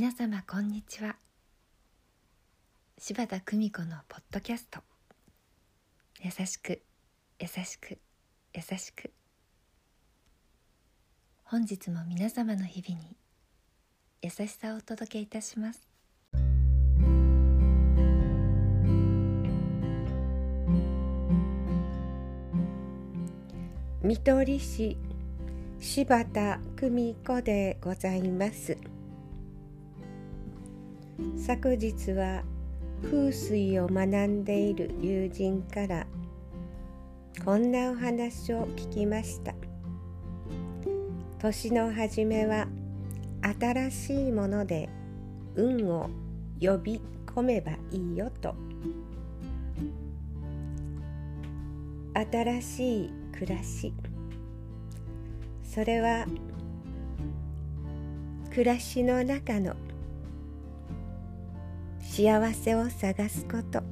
皆様こんにちは。柴田久美子のポッドキャスト。優しく優しく優しく。本日も皆様の日々に優しさをお届けいたします。見取り市柴田久美子でございます。昨日は風水を学んでいる友人からこんなお話を聞きました。年の初めは新しいもので運を呼び込めばいいよと。新しい暮らし。それは暮らしの中の幸せを探すこと。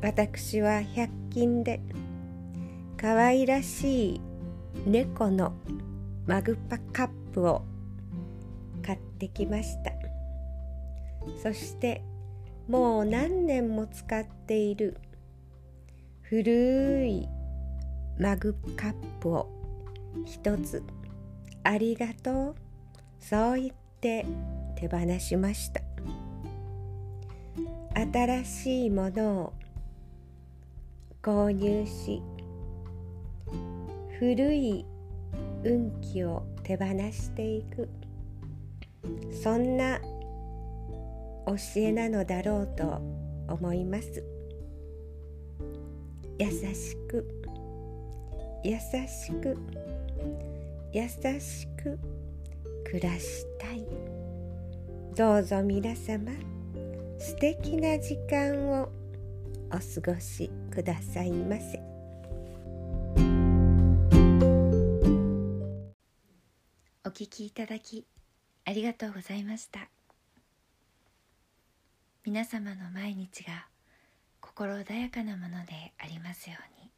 私は百均で可愛らしい猫のマグパカップを買ってきました。そしてもう何年も使っている古いマグカップを一つ。ありがとう。そう言って手放しました。新しいものを購入し古い運気を手放していく。そんな教えなのだろうと思います。優しく優しく優しく暮らしたい。どうぞ皆様素敵な時間をお過ごしくださいませ。お聞きいただきありがとうございました。皆様の毎日が心穏やかなものでありますように。